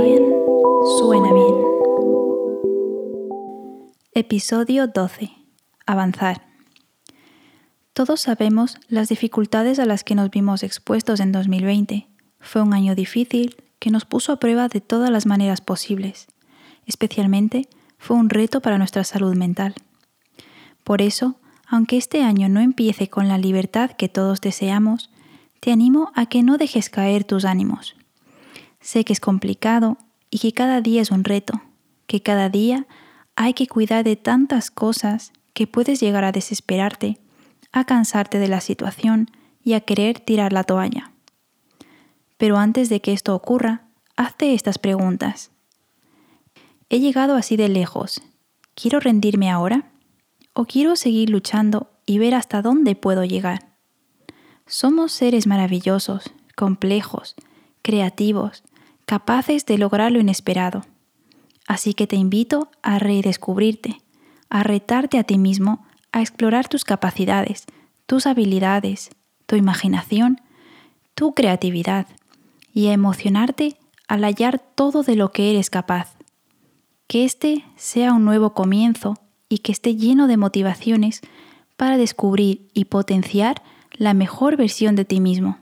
bien, suena bien. Episodio 12. Avanzar. Todos sabemos las dificultades a las que nos vimos expuestos en 2020. Fue un año difícil que nos puso a prueba de todas las maneras posibles. Especialmente fue un reto para nuestra salud mental. Por eso, aunque este año no empiece con la libertad que todos deseamos, te animo a que no dejes caer tus ánimos Sé que es complicado y que cada día es un reto, que cada día hay que cuidar de tantas cosas que puedes llegar a desesperarte, a cansarte de la situación y a querer tirar la toalla. Pero antes de que esto ocurra, hazte estas preguntas. ¿He llegado así de lejos? ¿Quiero rendirme ahora? ¿O quiero seguir luchando y ver hasta dónde puedo llegar? Somos seres maravillosos, complejos, creativos, capaces de lograr lo inesperado. Así que te invito a redescubrirte, a retarte a ti mismo, a explorar tus capacidades, tus habilidades, tu imaginación, tu creatividad y a emocionarte al hallar todo de lo que eres capaz. Que este sea un nuevo comienzo y que esté lleno de motivaciones para descubrir y potenciar la mejor versión de ti mismo.